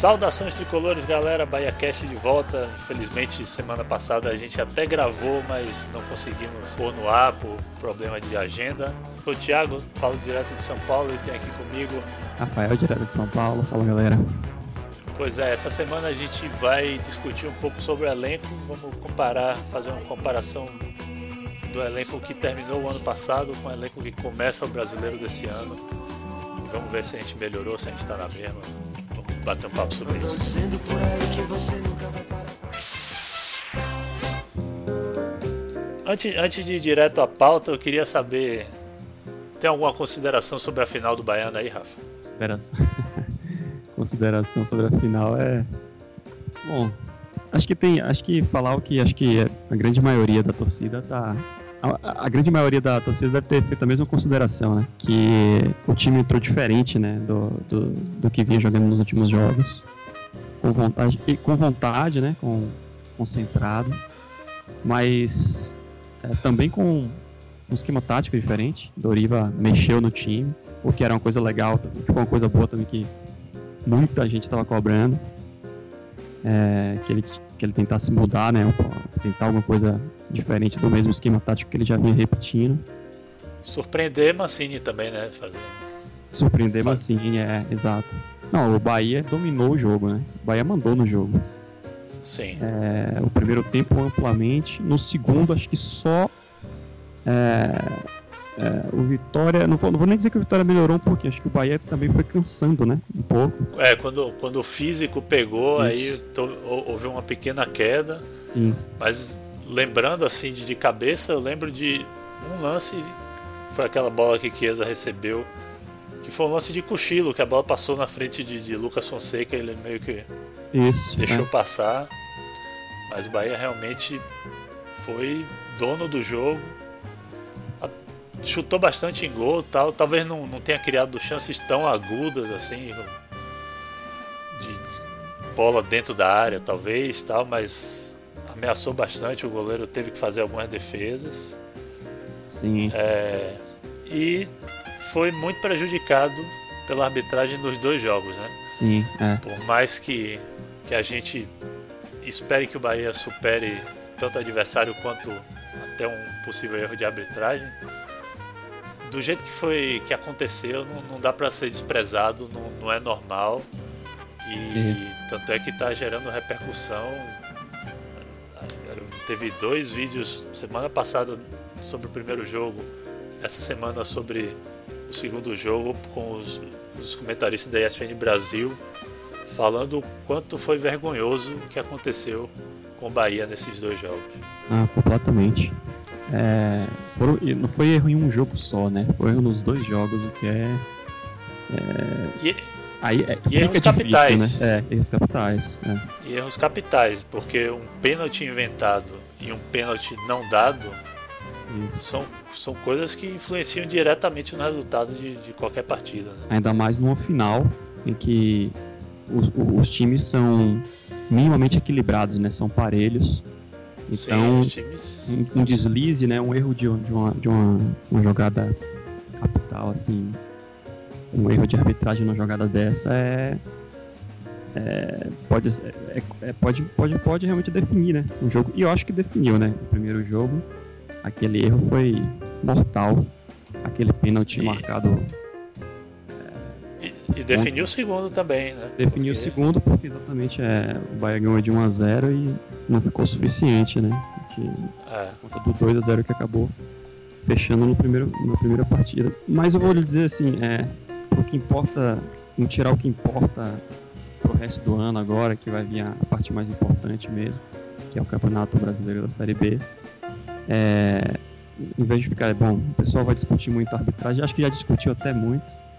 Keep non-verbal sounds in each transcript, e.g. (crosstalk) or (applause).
Saudações tricolores, galera. Bahia Cast de volta. Infelizmente, semana passada a gente até gravou, mas não conseguimos pôr no ar por problema de agenda. Sou o Thiago, falo direto de São Paulo e tem aqui comigo. Rafael, direto de São Paulo. Fala, galera. Pois é, essa semana a gente vai discutir um pouco sobre o elenco. Vamos comparar, fazer uma comparação do elenco que terminou o ano passado com o elenco que começa o brasileiro desse ano. E vamos ver se a gente melhorou, se a gente está na mesma bater um papo sobre isso. Antes, antes de ir direto à pauta, eu queria saber. Tem alguma consideração sobre a final do Baiano aí, Rafa? Consideração. (laughs) consideração sobre a final é. Bom, acho que tem. Acho que falar o que acho que a grande maioria da torcida tá a, a, grande maioria da torcida deve ter feito a mesma consideração, né? Que o time entrou diferente, né? Do, do, do que vinha jogando nos últimos jogos. Com vontade, e com vontade, né? Com, concentrado. Mas é, também com um esquema tático diferente. Doriva mexeu no time, o que era uma coisa legal, que foi uma coisa boa também que muita gente estava cobrando. É, que ele que ele tentasse mudar, né? Tentar alguma coisa diferente do mesmo esquema tático que ele já vinha repetindo. Surpreender Mancini também, né? Fazer... Surpreender Faz... Mancini, é, exato. Não, o Bahia dominou o jogo, né? O Bahia mandou no jogo. Sim. É, o primeiro tempo amplamente. No segundo, acho que só é, é, o Vitória, não vou, não vou, nem dizer que o Vitória melhorou um pouquinho, acho que o Bahia também foi cansando, né? Um pouco. É, quando, quando o físico pegou, Isso. aí houve uma pequena queda. Sim. Mas lembrando assim de, de cabeça, eu lembro de um lance, foi aquela bola que Chiesa recebeu, que foi um lance de cochilo, que a bola passou na frente de, de Lucas Fonseca, ele meio que Isso, deixou é. passar. Mas o Bahia realmente foi dono do jogo chutou bastante em gol tal. Talvez não, não tenha criado chances tão agudas assim de bola dentro da área, talvez tal, mas ameaçou bastante. O goleiro teve que fazer algumas defesas. Sim. É, e foi muito prejudicado pela arbitragem nos dois jogos, né? Sim. É. Por mais que, que a gente espere que o Bahia supere tanto o adversário quanto até um possível erro de arbitragem, do jeito que foi que aconteceu, não, não dá para ser desprezado, não, não, é normal. E uhum. tanto é que está gerando repercussão. Teve dois vídeos semana passada sobre o primeiro jogo, essa semana sobre o segundo jogo, com os, os comentaristas da ESPN Brasil, falando o quanto foi vergonhoso o que aconteceu com o Bahia nesses dois jogos. Ah, completamente. É, foram, não foi erro em um jogo só, né? Foi erro nos dois jogos, o que é. é e, aí é, e erros difícil, capitais. Né? É, erros capitais. É. E erros capitais, porque um pênalti inventado e um pênalti não dado são, são coisas que influenciam diretamente no resultado de, de qualquer partida. Né? Ainda mais numa final em que os, os times são minimamente equilibrados, né? São parelhos. Então, Sim, um, um, deslize, né, um erro de, de, uma, de uma, uma jogada capital, assim, um erro de arbitragem numa jogada dessa é, é pode, é, é, pode, pode, pode realmente definir, né, um jogo. E eu acho que definiu, né, o primeiro jogo, aquele erro foi mortal, aquele pênalti marcado e definiu o segundo também, né? Definiu porque... o segundo porque exatamente é, o Bahia ganhou de 1 a 0 e não ficou suficiente, né? Que, é. Conta do 2 a 0 que acabou fechando no primeiro, na primeira partida. Mas eu vou lhe dizer assim, é, o que importa, não tirar o que importa pro resto do ano agora, que vai vir a parte mais importante mesmo, que é o Campeonato Brasileiro da Série B. É, em vez de ficar, bom, o pessoal vai discutir muito a arbitragem, acho que já discutiu até muito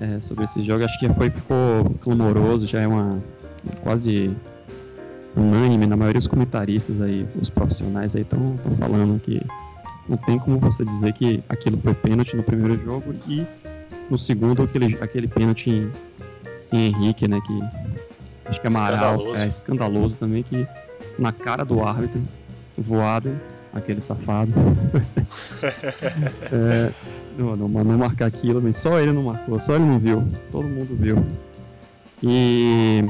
é, sobre esse jogo. Acho que já foi, ficou clamoroso, já é uma quase unânime na maioria dos comentaristas aí, os profissionais aí estão falando que não tem como você dizer que aquilo foi pênalti no primeiro jogo e no segundo aquele, aquele pênalti em, em Henrique, né, que acho que é Amaral, escandaloso. é escandaloso também que na cara do árbitro, voado, aquele safado. (laughs) é, não, não, não marcar aquilo, mas só ele não marcou, só ele não viu, todo mundo viu. E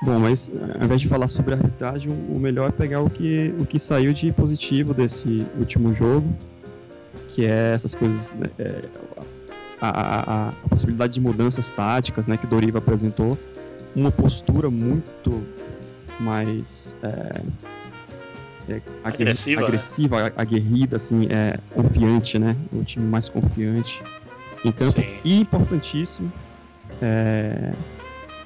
Bom, mas ao invés de falar sobre arbitragem, o melhor é pegar o que, o que saiu de positivo desse último jogo, que é essas coisas, é, a, a, a, possibilidade de mudanças táticas né, que Doriva apresentou, uma postura muito mais é, é, agressiva, agressiva né? aguerrida, assim, é, confiante, né? O time mais confiante em campo. Sim. E importantíssimo, é,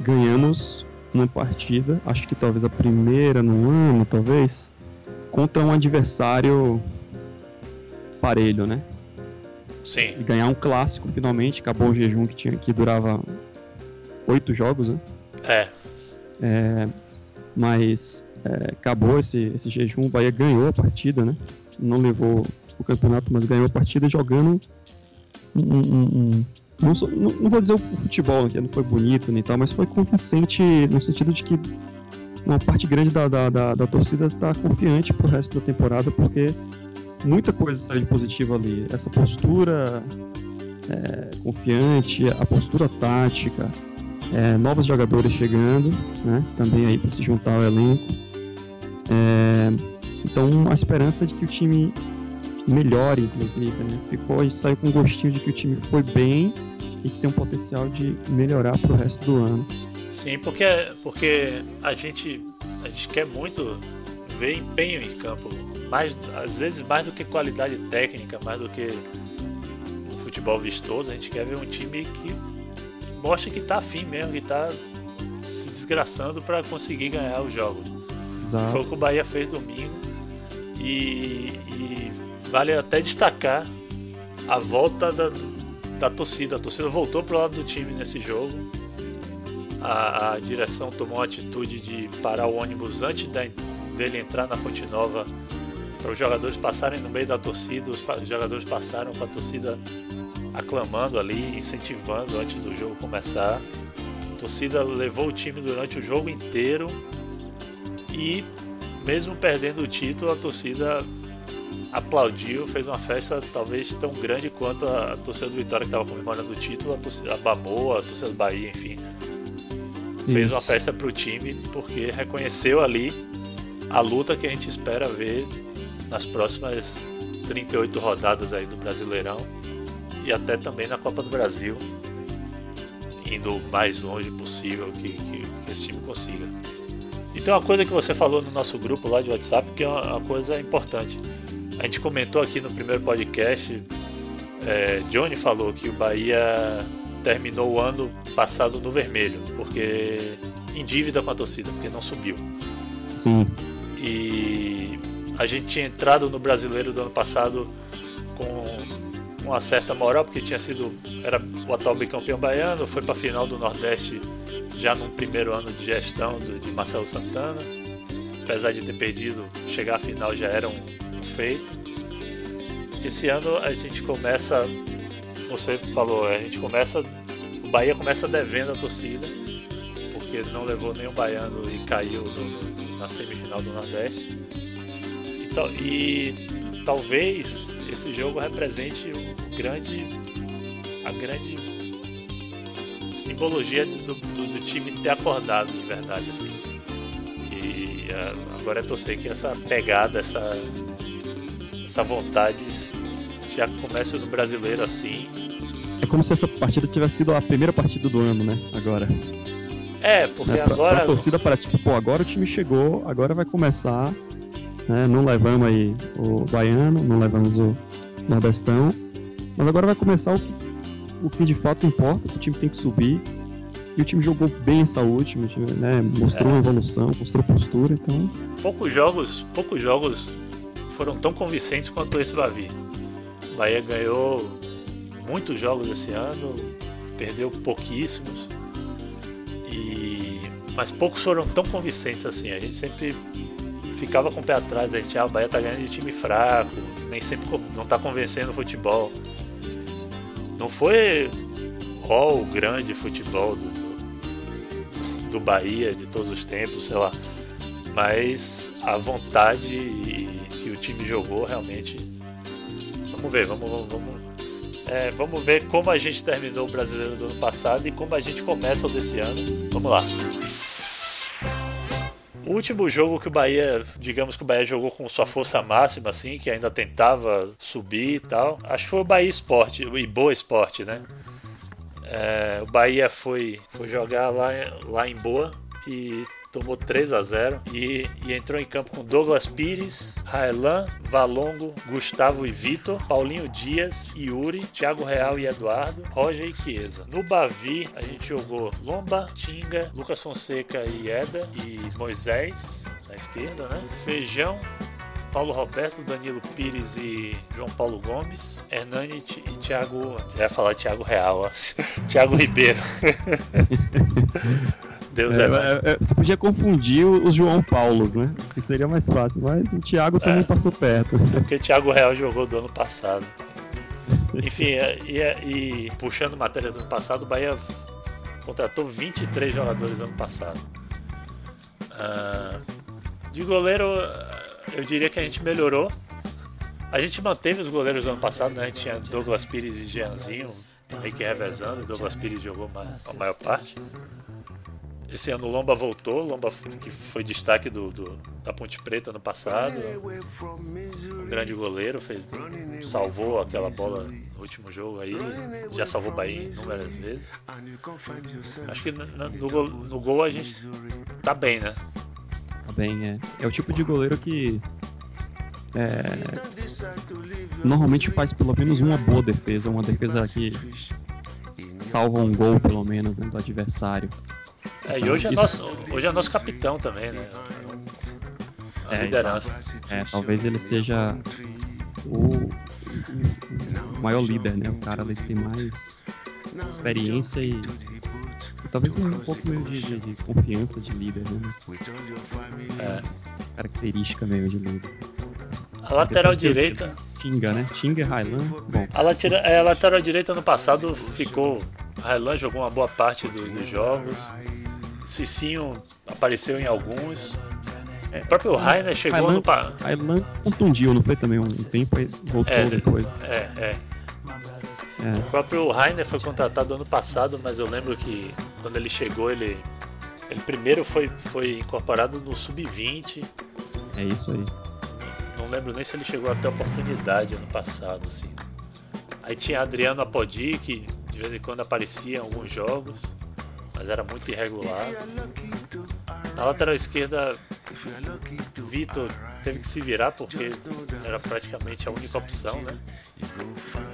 ganhamos uma partida, acho que talvez a primeira no ano, talvez, contra um adversário parelho, né? Sim. E ganhar um clássico finalmente, acabou o jejum que tinha que durava oito jogos, né? É. é mas é, acabou esse, esse jejum, o Bahia ganhou a partida, né? Não levou o campeonato, mas ganhou a partida jogando um, um, um não, não, não, vou dizer o futebol, que não foi bonito nem tal, mas foi convincente no sentido de que uma parte grande da, da, da, da torcida está confiante pro resto da temporada, porque muita coisa saiu de positiva ali. Essa postura é, confiante, a postura tática, é, novos jogadores chegando, né, também aí para se juntar ao elenco. É, então a esperança de que o time melhore, inclusive, né? Ficou, a gente saiu com um gostinho de que o time foi bem e que tem um potencial de melhorar para o resto do ano. Sim, porque, porque a, gente, a gente quer muito ver empenho em campo, mais, às vezes mais do que qualidade técnica, mais do que o futebol vistoso, a gente quer ver um time que mostra que está afim mesmo, que está se desgraçando para conseguir ganhar os jogos. Exato. Foi o que o Bahia fez domingo e, e vale até destacar a volta da, da torcida. A torcida voltou pro lado do time nesse jogo. A, a direção tomou a atitude de parar o ônibus antes da, dele entrar na Fonte Nova para os jogadores passarem no meio da torcida. Os, os jogadores passaram com a torcida aclamando ali, incentivando antes do jogo começar. A torcida levou o time durante o jogo inteiro e, mesmo perdendo o título, a torcida aplaudiu, fez uma festa talvez tão grande quanto a, a torcida do Vitória que estava comemorando o título, a torcida Babou, a torcida do Bahia, enfim. Fez Isso. uma festa pro time porque reconheceu ali a luta que a gente espera ver nas próximas 38 rodadas aí do Brasileirão e até também na Copa do Brasil, indo o mais longe possível que, que, que esse time consiga. E tem uma coisa que você falou no nosso grupo lá de WhatsApp que é uma, uma coisa importante. A gente comentou aqui no primeiro podcast, é, Johnny falou que o Bahia terminou o ano passado no vermelho, porque em dívida com a torcida, porque não subiu. Sim. E a gente tinha entrado no brasileiro do ano passado com uma certa moral, porque tinha sido era o atual bicampeão baiano, foi para a final do Nordeste já no primeiro ano de gestão de Marcelo Santana. Apesar de ter perdido, chegar à final já era um, feito. Esse ano a gente começa, você falou, a gente começa, o Bahia começa devendo a torcida, porque não levou nenhum baiano e caiu no, na semifinal do Nordeste. E, e, talvez esse jogo represente o grande, a grande simbologia do, do, do time ter acordado de verdade assim. E agora é torcer que essa pegada, essa essa vontade já começa no brasileiro assim. É como se essa partida tivesse sido a primeira partida do ano, né? Agora. É, porque é, pra, agora. Pra torcida parece tipo, pô, agora o time chegou, agora vai começar. Né? Não levamos aí o Baiano, não levamos o Nordestão. Mas agora vai começar o que, o que de fato importa, que o time tem que subir. E o time jogou bem essa última, né? Mostrou é. uma evolução, mostrou postura, então. Poucos jogos, poucos jogos foram tão convincentes quanto esse Bavi. O Bahia ganhou muitos jogos esse ano, perdeu pouquíssimos. E mas poucos foram tão convincentes assim. A gente sempre ficava com o pé atrás, a gente, ah, o Bahia tá ganhando de time fraco, nem sempre não tá convencendo o futebol. Não foi ó, o grande futebol do, do Bahia de todos os tempos, sei lá. Mas a vontade que o time jogou realmente. Vamos ver, vamos, vamos, vamos, é, vamos ver como a gente terminou o brasileiro do ano passado e como a gente começa o desse ano. Vamos lá. O último jogo que o Bahia, digamos que o Bahia jogou com sua força máxima, assim, que ainda tentava subir e tal, acho que foi o Bahia Esporte, o Boa Esporte, né? É, o Bahia foi, foi jogar lá, lá em Boa e tomou 3 a 0 e, e, entrou em campo com Douglas Pires, Raelan, Valongo, Gustavo e Vitor, Paulinho Dias, Yuri, Thiago Real e Eduardo, Roger e Chiesa. No Bavi, a gente jogou Lomba, Tinga, Lucas Fonseca e Eda e Moisés na esquerda, né? Feijão, Paulo Roberto, Danilo Pires e João Paulo Gomes, Hernani e Thiago. Já ia falar Thiago Real, ó. (laughs) Thiago Ribeiro. (laughs) Deus é, é, é, Você podia confundir os João Paulos, né? Que seria mais fácil, mas o Thiago também é. passou perto. É porque o Thiago Real jogou do ano passado. Enfim, é, e, e, puxando matéria do ano passado, o Bahia contratou 23 jogadores ano passado. Uh, de goleiro, eu diria que a gente melhorou. A gente manteve os goleiros do ano passado, né? A gente tinha Douglas Pires e Jeanzinho meio que revezando. Douglas Pires jogou mais, a maior parte. Esse ano o Lomba voltou, Lomba que foi destaque do, do, da Ponte Preta no passado. Um grande goleiro, fez, salvou aquela bola no último jogo aí. Já salvou o Bahia inúmeras vezes. Acho que no, no, gol, no gol a gente tá bem, né? Tá bem, é. É o tipo de goleiro que é, normalmente faz pelo menos uma boa defesa, uma defesa que salva um gol pelo menos né, do adversário. É, e hoje é, nosso, hoje é nosso capitão também, né? A é, liderança. É, talvez ele seja o, o, maior líder, né? O cara que tem mais experiência e, e talvez um, pouco meio de, de, confiança de líder, né? É. Característica meio de líder. A lateral direita. Tinga, né? Tinga Highland. Bom. A, latera, é, a lateral direita no passado ficou. Highland jogou uma boa parte do, dos jogos. Cicinho apareceu em alguns. É, o próprio Rainer chegou Highland, no. Pa... Highland contundiu, não foi também um tempo, aí voltou é, depois. É, é. É. O próprio Rainer foi contratado ano passado, mas eu lembro que quando ele chegou, ele, ele primeiro foi, foi incorporado no Sub-20. É isso aí. Não, não, lembro nem se ele chegou até a oportunidade ano passado, assim. Aí tinha Adriano Apodi, que de vez em quando aparecia em alguns jogos mas era muito irregular. Na lateral esquerda, Vitor teve que se virar porque era praticamente a única opção, né?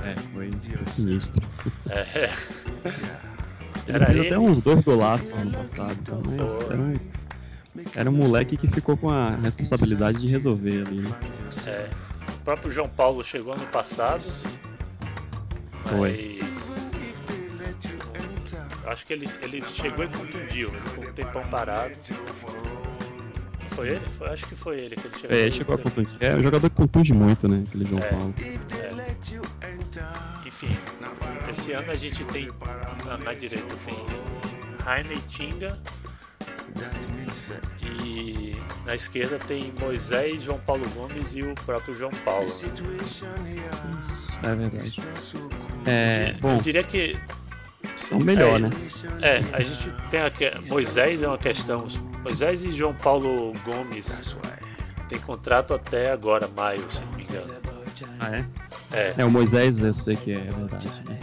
É, foi sinistro. É. Ele (laughs) fez até uns dois golaços ano passado, então, mas era um, era um moleque que ficou com a responsabilidade de resolver ali, né? É. O próprio João Paulo chegou ano passado, foi. Acho que ele, ele chegou e contundiu, ele ficou um tempão parado. Foi ele? Foi, acho que foi ele que ele chegou. É, ele chegou a contundir. É, o jogador que contunde muito, né? Aquele João é, Paulo. É. Enfim, esse ano a gente tem na, na direita tem Heine Tinga e na esquerda tem Moisés, João Paulo Gomes e o próprio João Paulo. É verdade. É, bom, eu diria que são melhor, é, né? É, a gente tem aqui. Moisés é uma questão. Moisés e João Paulo Gomes tem contrato até agora, maio, se não me engano. Ah, é? É. É, o Moisés eu sei que é, é verdade. Né?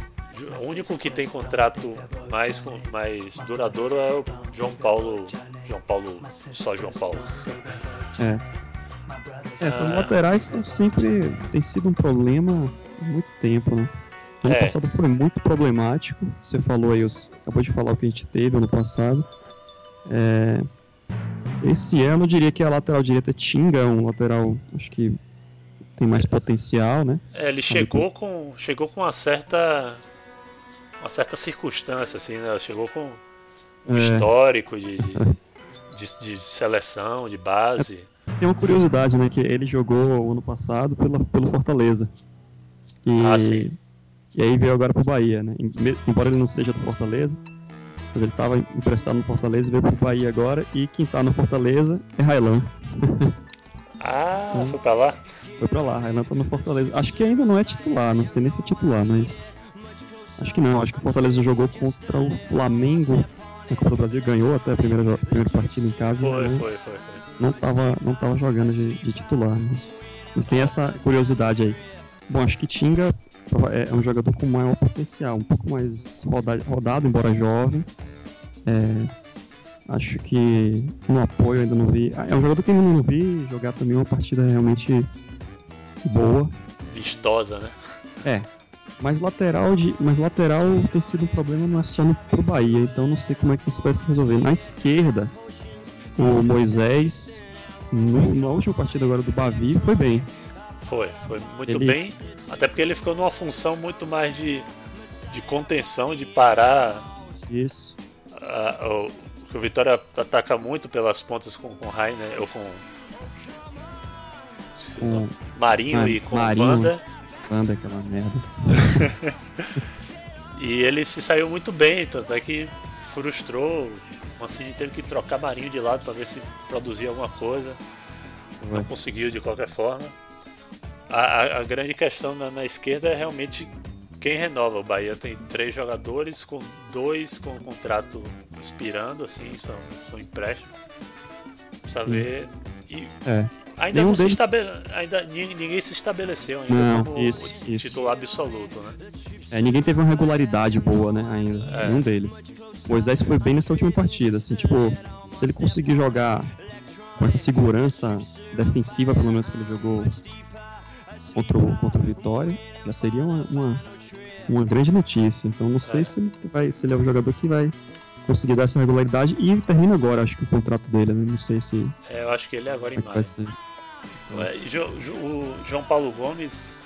O único que tem contrato mais, mais duradouro é o João Paulo. João Paulo. Só João Paulo. É. é essas ah. laterais são sempre. tem sido um problema há muito tempo, né? Ano é. passado foi muito problemático. Você falou aí, os, acabou de falar o que a gente teve ano passado. É, esse ano eu diria que a lateral direita Tinga é um lateral, acho que tem mais potencial, né? É, ele chegou com, chegou com uma certa uma certa circunstância, assim, né? Chegou com um é. histórico de, de, (laughs) de, de, seleção, de base. É, tem uma curiosidade, né? Que ele jogou ano passado pela, pelo Fortaleza. E, ah, sim. E aí veio agora pro Bahia, né? Embora ele não seja do Fortaleza, Mas ele estava emprestado no Fortaleza e veio pro Bahia agora. E quem tá no Fortaleza é Railão. (laughs) Ah, então, foi pra lá? Foi pra lá, Railão tá no Fortaleza. Acho que ainda não é titular, não sei nem se é titular, mas. Acho que não, acho que o Fortaleza jogou contra o Flamengo na Copa do Brasil, ganhou até a primeira, a primeira partida em casa. Foi, foi, foi, foi. Não tava, não tava jogando de, de titular, mas, mas tem essa curiosidade aí. Bom, acho que Tinga é, é um jogador com maior potencial, um pouco mais rodado, rodado embora jovem. É, acho que no apoio ainda não vi. Ah, é um jogador que ainda não vi jogar também uma partida realmente boa. Vistosa, né? É. Mas lateral, de, mas lateral tem sido um problema não é só no, pro Bahia, então não sei como é que isso vai se resolver. Na esquerda, o Moisés, no, na última partida agora do Bavi, foi bem. Foi, foi muito ele... bem. Até porque ele ficou numa função muito mais de, de contenção, de parar. Isso. A, o, o Vitória ataca muito pelas pontas com, com Rainer, ou com. com Marinho ah, e com Marinho, Wanda. Wanda, aquela merda. (laughs) e ele se saiu muito bem, tanto é que frustrou. O Mancini teve que trocar Marinho de lado para ver se produzia alguma coisa. Não conseguiu de qualquer forma a, a, grande questão na, na, esquerda é realmente quem renova. O Bahia tem três jogadores, com dois com contrato expirando, assim, são, são empréstimos. Precisa Sim. ver. E é. ainda Nenhum não deles... se estabele... ainda ninguém se estabeleceu ainda não, como isso, isso. titular absoluto, né? É, ninguém teve uma regularidade boa, né, ainda. É. Nenhum deles. Moisés foi bem nessa última partida, assim, tipo, se ele conseguir jogar com essa segurança defensiva, pelo menos que ele jogou contra o, contra o Vitória, já seria uma, uma, uma grande notícia. Então não sei é. se, ele vai, se ele é o jogador que vai conseguir dar essa regularidade e termina agora, acho que o contrato dele, né? Não sei se. É, eu acho que ele é agora em maio. É, o João Paulo Gomes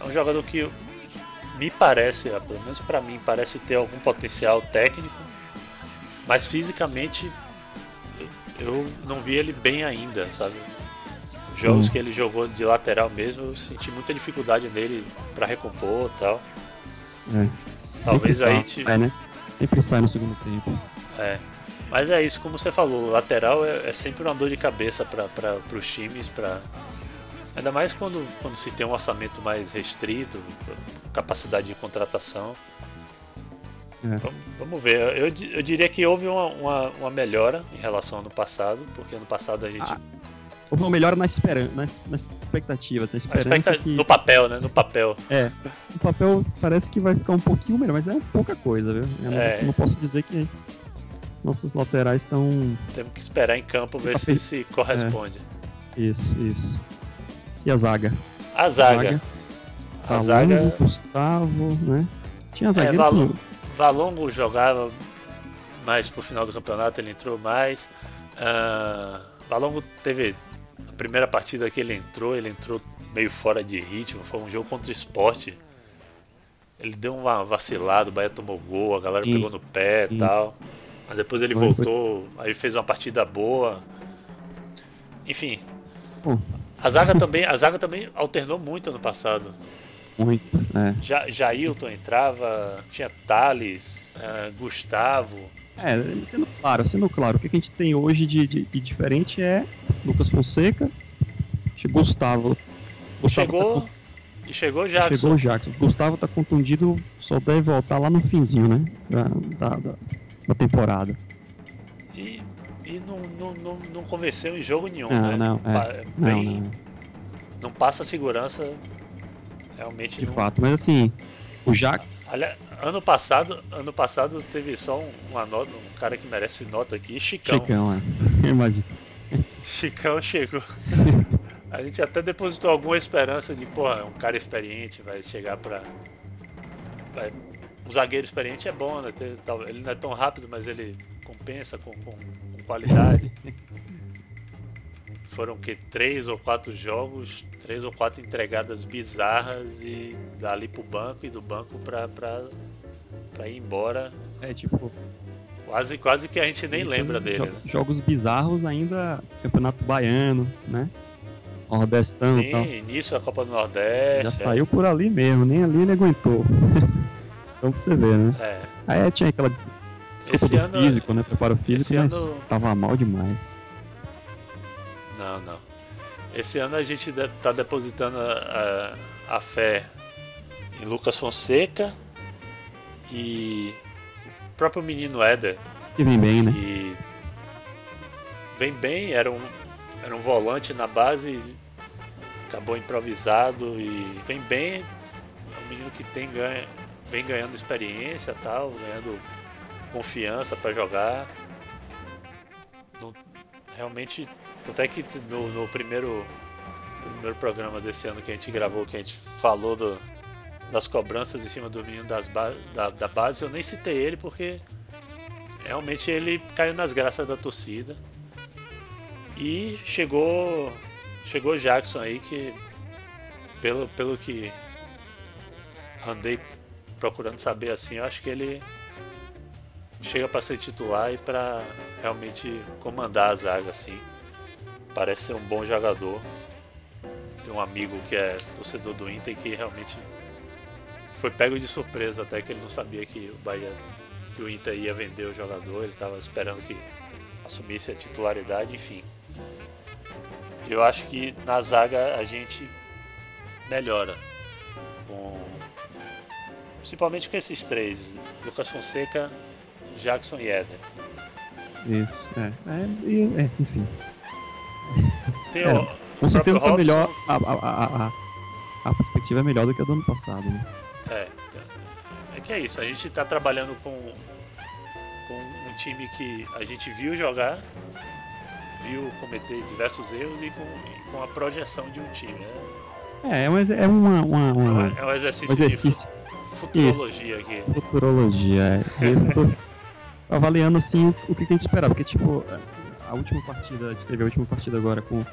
é um jogador que me parece, pelo menos para mim, parece ter algum potencial técnico, mas fisicamente eu não vi ele bem ainda, sabe? Jogos hum. que ele jogou de lateral mesmo, eu senti muita dificuldade nele para recompor e tal. É. Talvez aí te... é, né? Sempre sai no segundo tempo. É. Mas é isso, como você falou, lateral é, é sempre uma dor de cabeça para os times, para ainda mais quando, quando se tem um orçamento mais restrito, capacidade de contratação. É. Vamos, vamos, ver. Eu, eu diria que houve uma, uma, uma, melhora em relação ao ano passado, porque ano passado a gente ah Houve uma melhora na esperança, nas, nas expectativas, na esperança expecta... que... No papel, né? No papel. É. No papel parece que vai ficar um pouquinho melhor, mas é pouca coisa, viu? Eu é. não, não posso dizer que nossos laterais estão... Temos que esperar em campo ver se se corresponde. É. Isso, isso. E a zaga? A zaga. A zaga... Valongo, Gustavo, né? Tinha a zaga. É, Valongo, Valongo jogava mais pro final do campeonato, ele entrou mais. Uh, Valongo teve primeira partida que ele entrou, ele entrou meio fora de ritmo, foi um jogo contra o esporte. Ele deu uma vacilada, o Bahia tomou gol, a galera sim, pegou no pé e tal. Mas depois ele foi, voltou, aí fez uma partida boa. Enfim. A zaga também, a zaga também alternou muito ano passado. Muito, é. Ja, Jailton entrava, tinha Thales, uh, Gustavo. É, sendo claro, sendo claro, o que a gente tem hoje de, de, de diferente é Lucas Fonseca, chegou Gustavo. Gustavo chegou tá, e chegou Jackson. Chegou o Jackson. Gustavo tá contundido, só deve voltar lá no finzinho, né? Da, da, da, da temporada. E, e não, não, não, não convenceu em jogo nenhum, não, né? Não, é. Bem, não, não. não passa segurança realmente. De não... fato, mas assim, o Jackson Olha, ano passado, ano passado teve só um, uma nota, um cara que merece nota aqui, Chicão. Chicão, é. (laughs) Imagina. Chicão chegou. (laughs) A gente até depositou alguma esperança de, porra, um cara experiente vai chegar pra. Vai... Um zagueiro experiente é bom, né? Ele não é tão rápido, mas ele compensa com, com, com qualidade. (laughs) Foram que três ou quatro jogos, três ou quatro entregadas bizarras e dali pro banco e do banco pra, pra, pra ir embora. É tipo. Quase, quase que a gente nem lembra dele. Jo né? Jogos bizarros ainda, Campeonato Baiano, né? Nordestão Sim, tal. início da Copa do Nordeste. Já é. saiu por ali mesmo, nem ali ele aguentou. (laughs) então pra você ver, né? É. Aí tinha aquela Desculpa esse ano, físico, né? Preparo físico, mas ano... tava mal demais. Não, não. Esse ano a gente tá depositando a, a, a fé em Lucas Fonseca e o próprio menino Éder. Que vem bem, né? E vem bem, era um, era um volante na base, acabou improvisado e vem bem. É um menino que tem ganha, vem ganhando experiência tal, ganhando confiança para jogar. No, realmente, até que no, no primeiro, primeiro programa desse ano que a gente gravou, que a gente falou do, das cobranças em cima do menino das ba da, da base, eu nem citei ele porque realmente ele caiu nas graças da torcida. E chegou chegou Jackson aí que pelo, pelo que andei procurando saber assim, eu acho que ele chega para ser titular e para realmente comandar a zaga assim. Parece ser um bom jogador. Tem um amigo que é torcedor do Inter que realmente foi pego de surpresa até que ele não sabia que o Bahia que o Inter ia vender o jogador, ele estava esperando que assumisse a titularidade, enfim. Eu acho que na zaga a gente melhora. Com... Principalmente com esses três, Lucas Fonseca, Jackson e Éder. Isso, é. é, é enfim. Tem é, o, com certeza tá melhor. A, a, a, a, perspectiva é melhor do que a do ano passado, né? É, é que é isso, a gente está trabalhando com, com um time que a gente viu jogar, viu cometer diversos erros e com, com a projeção de um time. Né? É, é, mas é uma, uma, uma, é um exercício, um exercício. de futurologia isso. aqui. Futurologia, é. Eu (laughs) tô avaliando assim o, o que a gente esperava, porque tipo, a última partida, a gente teve a última partida agora com,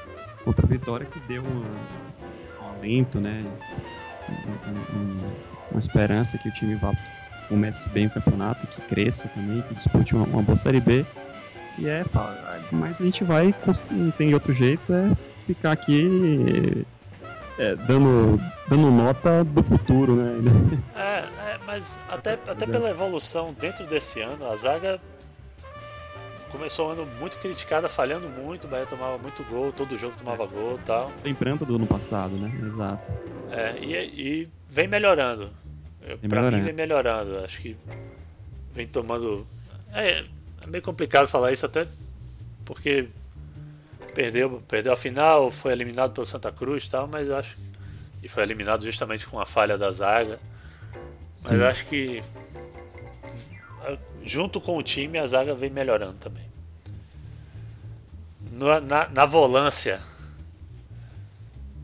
contra a Vitória que deu um, um aumento, né? Um, um, uma esperança que o time vá comece bem o campeonato, que cresça também, que dispute uma, uma boa Série B. E é, mas a gente vai, não tem outro jeito, é ficar aqui é, dando, dando nota do futuro, né? É, é mas até, até pela evolução dentro desse ano, a zaga começou um ano muito criticada, falhando muito, o Bahia tomava muito gol, todo jogo tomava é. gol e tal. Lembrando do ano passado, né? Exato. É, e, e vem melhorando. Vem pra melhorando. mim vem melhorando. Acho que vem tomando. É, é meio complicado falar isso até porque perdeu, perdeu a final, foi eliminado pelo Santa Cruz e tal, mas eu acho. E foi eliminado justamente com a falha da zaga. Mas Sim. eu acho que junto com o time a zaga vem melhorando também. No, na, na volância.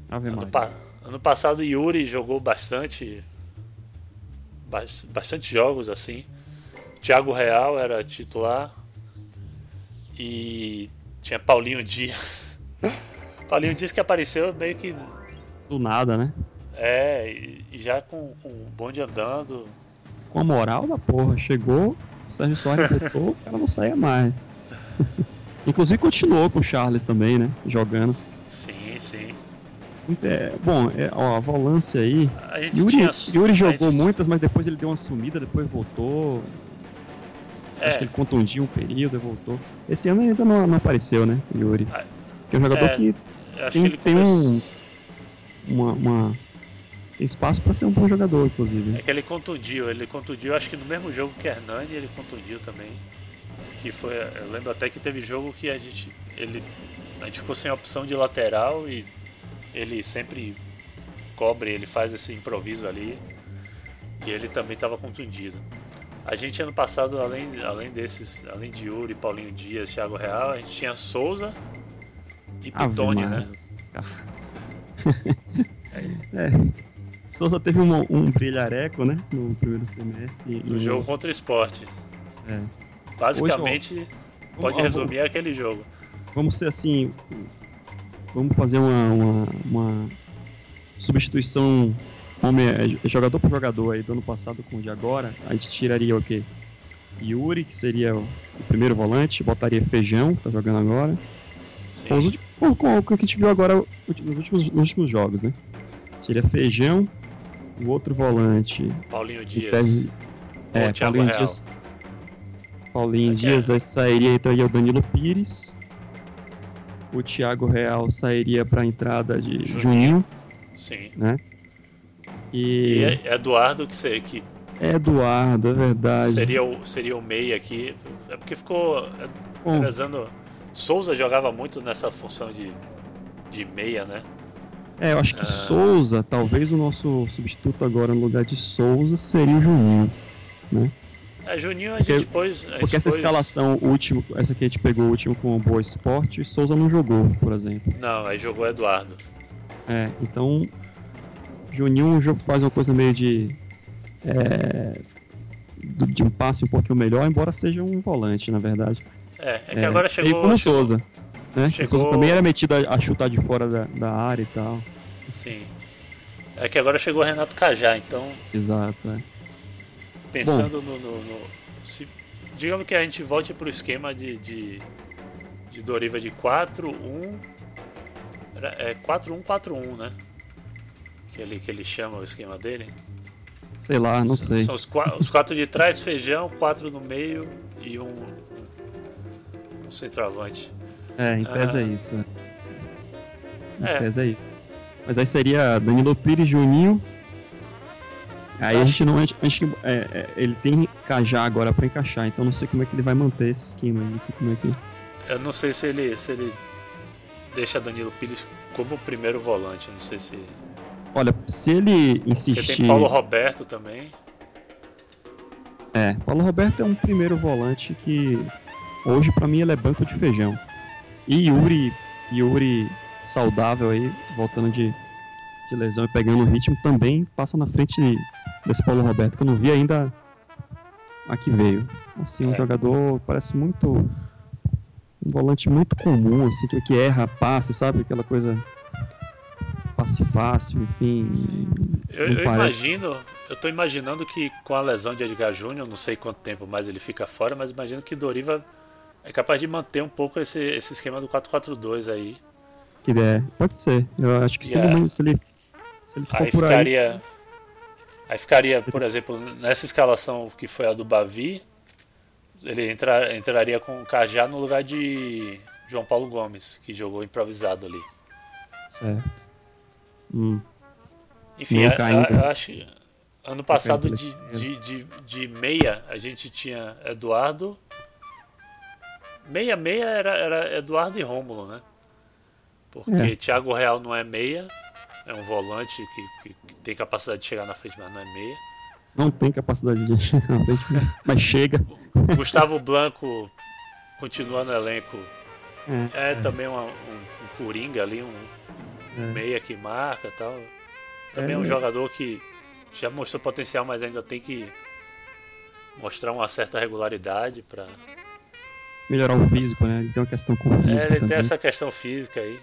Ano, pa, ano, passado Yuri jogou bastante. Bastante jogos assim. Thiago Real era titular. E tinha Paulinho Dias. (laughs) Paulinho Dias que apareceu meio que. Do nada, né? É, e, já com, com o bonde andando. Com a moral da porra, chegou, Sérgio Soares botou, o cara não saia mais. Inclusive continuou com o Charles também, né? Jogando. Sim, sim. É, bom, é, ó, a volância aí. A Yuri, tinha... Yuri jogou gente... muitas, mas depois ele deu uma sumida, depois voltou. É. Acho que ele contundiu um período e voltou. Esse ano ainda não, não apareceu, né, Yuri? Ah, que é um jogador é, que tem, que tem um, uma, uma espaço para ser um bom jogador, inclusive. É que ele contundiu, ele contundiu, acho que no mesmo jogo que Hernani ele contundiu também. Que foi, eu lembro até que teve jogo que a gente, ele, a gente ficou sem opção de lateral e ele sempre cobre, ele faz esse improviso ali. E ele também estava contundido. A gente ano passado, além, além desses, além de Yuri, Paulinho Dias, Thiago Real, a gente tinha Souza e Pitone, né? (laughs) é. (laughs) Souza teve um, um brilhareco, né? No primeiro semestre. No jogo contra o esporte. É. Basicamente, Hoje, ó, pode vamos, resumir vamos, aquele jogo. Vamos ser assim. Vamos fazer uma, uma, uma substituição homem, é, jogador por jogador aí do ano passado com o de agora. A gente tiraria o quê? Yuri, que seria o primeiro volante, botaria Feijão, que tá jogando agora. Com, os, com, com, o que a gente viu agora nos últimos, nos últimos jogos, né? Seria Feijão, o outro volante. Paulinho Dias. É, Paulinho Real. Dias. Paulinho okay. Dias aí sairia entraria o Danilo Pires. O Thiago Real sairia para a entrada de Juninho. Juninho. Sim. Né? E, e é Eduardo que, sei, que é Eduardo, é verdade. Seria o, seria o meia aqui. É porque ficou. É, rezando. Souza jogava muito nessa função de, de meia, né? É, eu acho que ah. Souza, talvez o nosso substituto agora no lugar de Souza seria o Juninho, né? É, Juninho a porque, gente pôs. A porque essa pôs... escalação último, essa que a gente pegou o último com o Boa Esporte, Souza não jogou, por exemplo. Não, aí jogou Eduardo. É, então Juninho faz uma coisa meio de. É, de um passe um pouquinho melhor, embora seja um volante, na verdade. É, é que é, agora chegou. E como Souza. Né? Chegou... Também era metido a, a, chutar de fora da, da área e tal. Sim. É que agora chegou o Renato Cajá, então. Exato, é. Pensando no, no, no. se, digamos que a gente volte pro esquema de, de, de Doriva de 4-1. É 4-1-4-1, né? que ele, que ele chama o esquema dele? Sei lá, não sei. São os, os quatro de trás, feijão, quatro no meio e um, um centroavante. É, em tese é ah, é isso. Em é. tese é isso. Mas aí seria Danilo Pires, Juninho. Aí a gente não. A gente, é, é, ele tem Cajá agora pra encaixar, então não sei como é que ele vai manter esse esquema. Não sei como é que. Eu não sei se ele, se ele deixa Danilo Pires como primeiro volante, não sei se. Olha, se ele insistir. Porque tem Paulo Roberto também. É, Paulo Roberto é um primeiro volante que hoje para mim ele é banco de feijão. E Yuri, Yuri saudável aí, voltando de, de lesão e pegando o ritmo, também passa na frente desse Paulo Roberto, que eu não vi ainda a que veio. Assim, um é. jogador parece muito. Um volante muito comum, assim, que erra passe, sabe? Aquela coisa passe fácil, enfim. Eu, eu imagino, eu tô imaginando que com a lesão de Edgar Júnior, não sei quanto tempo mais ele fica fora, mas imagino que Doriva é capaz de manter um pouco esse, esse esquema do 4-4-2 aí. Que é, pode ser. Eu acho que se, yeah. ele, se, ele, se ele for aí ficaria, aí... aí ficaria, por exemplo, nessa escalação que foi a do Bavi, ele entra, entraria com o Cajá no lugar de João Paulo Gomes, que jogou improvisado ali. Certo. Hum. Enfim, a, a, acho ano passado de, de, de, de, meia a gente tinha Eduardo. Meia meia era, era Eduardo e Rômulo, né? Porque é. Thiago Real não é meia, é um volante que, que, que, tem capacidade de chegar na frente, mas não é meia. Não tem capacidade de (laughs) chegar na frente, mas chega. Gustavo Blanco continua no elenco. É, é, é. também uma, um, um coringa ali, um, é. meia que marca tal. Também é, um jogador que já mostrou potencial, mas ainda tem que mostrar uma certa regularidade para melhorar o físico, né? Ele tem uma questão com o físico. É, ele também. tem essa questão física aí.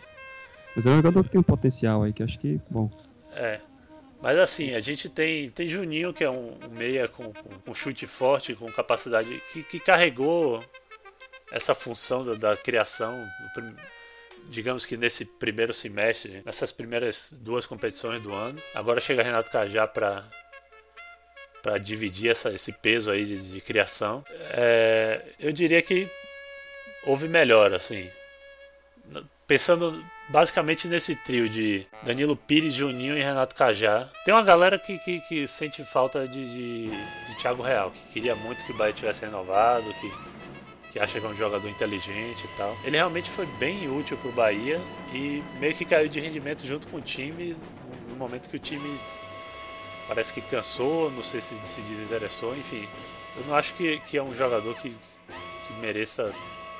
Mas é um jogador que tem um potencial aí, que acho que, bom. É. Mas assim, a gente tem, tem Juninho, que é um, um meia com, com, chute forte, com capacidade, que, que carregou essa função da, da criação digamos que nesse primeiro semestre, nessas primeiras duas competições do ano. Agora chega Renato Cajá para para dividir essa, esse peso aí de, de criação. É, eu diria que houve melhor, assim. Pensando basicamente nesse trio de Danilo Pires, Juninho e Renato Cajá. Tem uma galera que, que, que sente falta de, de, de Thiago Real, que queria muito que o Bahia tivesse renovado, que que acha que é um jogador inteligente e tal. Ele realmente foi bem útil pro Bahia e meio que caiu de rendimento junto com o time no momento que o time parece que cansou, não sei se se desinteressou, enfim. Eu não acho que, que é um jogador que, que mereça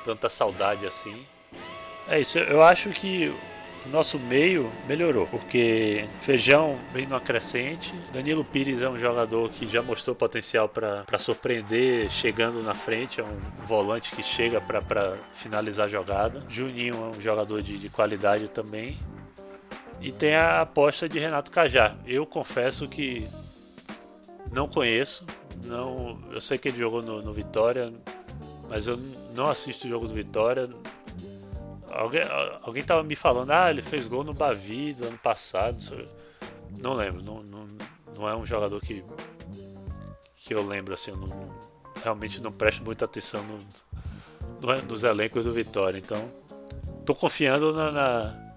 tanta saudade assim. É isso, eu acho que nosso meio melhorou, porque Feijão vem numa crescente. Danilo Pires é um jogador que já mostrou potencial para surpreender chegando na frente, é um volante que chega para finalizar a jogada. Juninho é um jogador de, de qualidade também. E tem a aposta de Renato Cajá. Eu confesso que não conheço, não, eu sei que ele jogou no, no Vitória, mas eu não assisto o jogo do Vitória, Alguém, alguém tava me falando, ah, ele fez gol no Bavi do ano passado. Não lembro, não, não, não é um jogador que, que eu lembro assim, eu não, realmente não presto muita atenção no, no, nos elencos do Vitória. Então, tô confiando na, na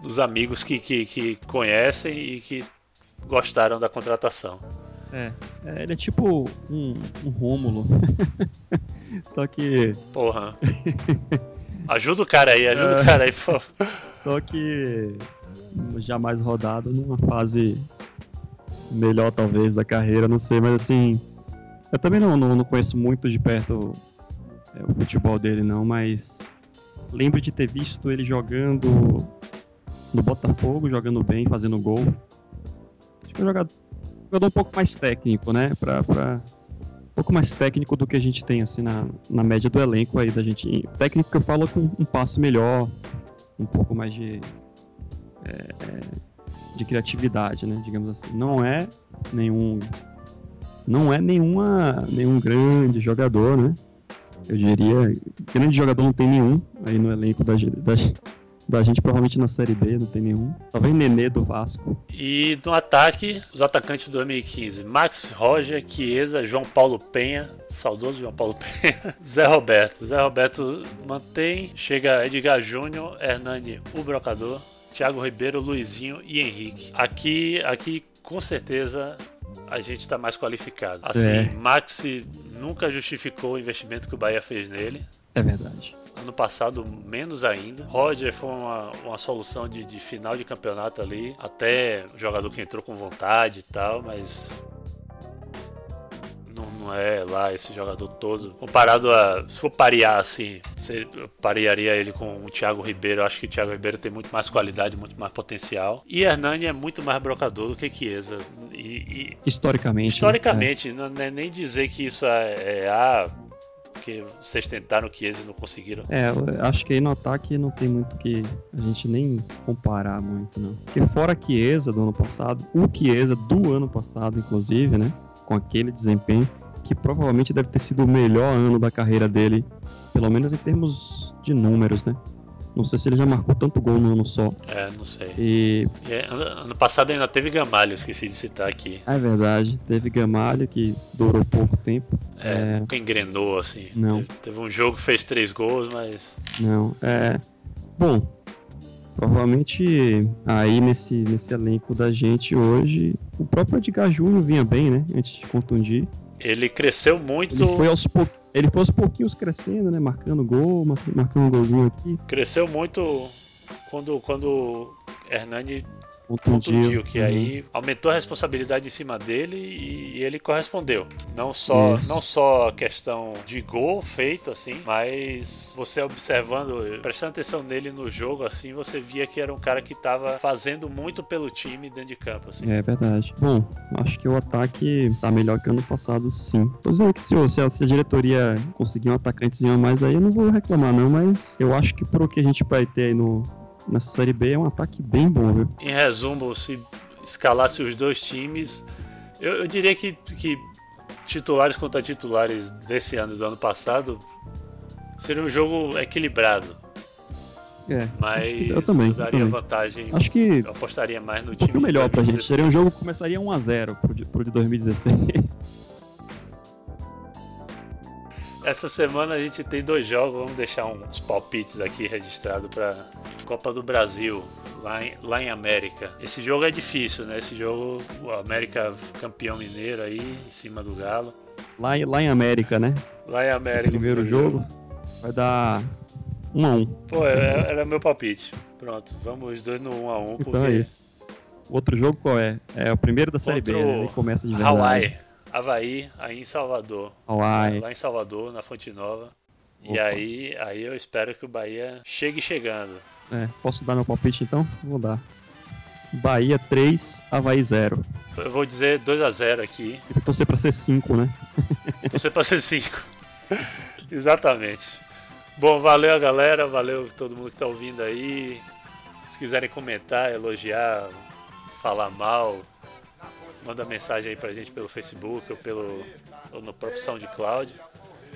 nos amigos que, que, que conhecem e que gostaram da contratação. É, é ele é tipo um, um Rômulo. (laughs) Só que. Porra. ajuda o cara aí, ajuda é, o cara aí, pô. Só que já mais rodado numa fase melhor talvez da carreira, não sei, mas assim. Eu também não, não, não conheço muito de perto é, o futebol dele não, mas lembro de ter visto ele jogando no Botafogo, jogando bem, fazendo gol. Acho que é um jogador, jogador um pouco mais técnico, né? Pra, pra, um pouco mais técnico do que a gente tem assim na, na média do elenco aí da gente. Técnico que eu falo com um passe melhor, um pouco mais de é, é, de criatividade, né? Digamos assim. Não é nenhum não é nenhuma nenhum grande jogador, né? Eu diria, grande jogador não tem nenhum aí no elenco da, da, da gente, provavelmente na Série B, não tem nenhum. Talvez Nenê do Vasco. E no ataque, os atacantes de 2015: Max Roger, Chiesa, João Paulo Penha, saudoso João Paulo (laughs) Penha, Zé Roberto. Zé Roberto mantém, chega Edgar Júnior, Hernani, o Brocador, Thiago Ribeiro, Luizinho e Henrique. Aqui, aqui com certeza a gente está mais qualificado. Assim, é. Maxi nunca justificou o investimento que o Bahia fez nele. É verdade. Ano passado, menos ainda. Roger foi uma, uma solução de, de final de campeonato ali. Até jogador que entrou com vontade e tal, mas não, não, é lá esse jogador todo. Comparado a. Se for parear assim, você parearia ele com o Thiago Ribeiro. Eu acho que o Thiago Ribeiro tem muito mais qualidade, muito mais potencial. E Hernani é muito mais brocador do que Chiesa. E, e historicamente. Historicamente, né? não é nem dizer que isso é, é ah, porque vocês tentaram o Chiesa e não conseguiram. É, acho que aí no ataque não tem muito que a gente nem comparar muito, não. Porque fora Chiesa do ano passado, o Chiesa do ano passado, inclusive, né? Com aquele desempenho, que provavelmente deve ter sido o melhor ano da carreira dele, pelo menos em termos de números, né? Não sei se ele já marcou tanto gol no ano só. É, não sei. E... é, ano passado ainda teve Gamalho, esqueci de citar aqui. É verdade, teve Gamalho que durou pouco tempo. É, é... nunca engrenou assim. Não. Teve, teve, um jogo que fez três gols, mas. Não, é. Bom, provavelmente aí nesse, nesse elenco da gente hoje, o próprio Edgar Júnior vinha bem, né? Antes de contundir. Ele cresceu muito. Ele foi aos poucos ele foi aos pouquinhos crescendo, né? Marcando gol, marcando um golzinho aqui. Cresceu muito quando, quando Hernani contundiu, que uhum. aí aumentou a responsabilidade em cima dele e ele correspondeu. Não só, não só a questão de gol feito assim, mas você observando, prestando atenção nele no jogo assim, você via que era um cara que estava fazendo muito pelo time dentro de campo assim. É verdade. Bom, acho que o ataque tá melhor que ano passado, sim. Tô dizendo que se, se, a, se a diretoria conseguir um atacantezinho a mais aí, eu não vou reclamar não, mas eu acho que pro que a gente vai ter aí no nessa Série B é um ataque bem bom, viu? Em resumo, se escalasse os dois times, eu, eu diria que, que titulares contra titulares desse ano e do ano passado seria um jogo equilibrado. É, mas eu também, eu daria também. vantagem. Acho que eu apostaria mais no time. Um melhor pra gente. Seria um jogo que começaria 1 a 0 pro de, pro de 2016. Essa semana a gente tem dois jogos, vamos deixar uns palpites aqui registrados para Copa do Brasil, lá em, lá em América. Esse jogo é difícil, né? Esse jogo, o América campeão mineiro aí, em cima do Galo. Lá, lá em América, né? Lá em América. Primeiro jogo vai dar 1 a 1 Pô, era, é, era meu palpite. Pronto, vamos os dois no 1 a 1 porque... Então é isso. O outro jogo qual é? É o primeiro da Série B, né? Começa de verdade. Hawaii. Havaí, aí em Salvador. Hawaii. Lá em Salvador, na Fonte Nova. Opa. E aí, aí eu espero que o Bahia chegue chegando. É, posso dar meu palpite então? Vou dar. Bahia 3, Havaí 0. Eu vou dizer 2x0 aqui. E torcer pra ser 5, né? torcer pra ser 5. (laughs) Exatamente. Bom, valeu a galera, valeu todo mundo que tá ouvindo aí. Se quiserem comentar, elogiar, falar mal, manda mensagem aí pra gente pelo Facebook ou, pelo, ou no próprio SoundCloud.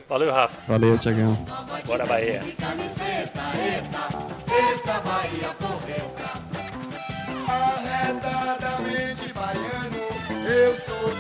Valeu, Rafa. Valeu, Tiagão. Bora, Bahia. Arretadamente baiano, eu sou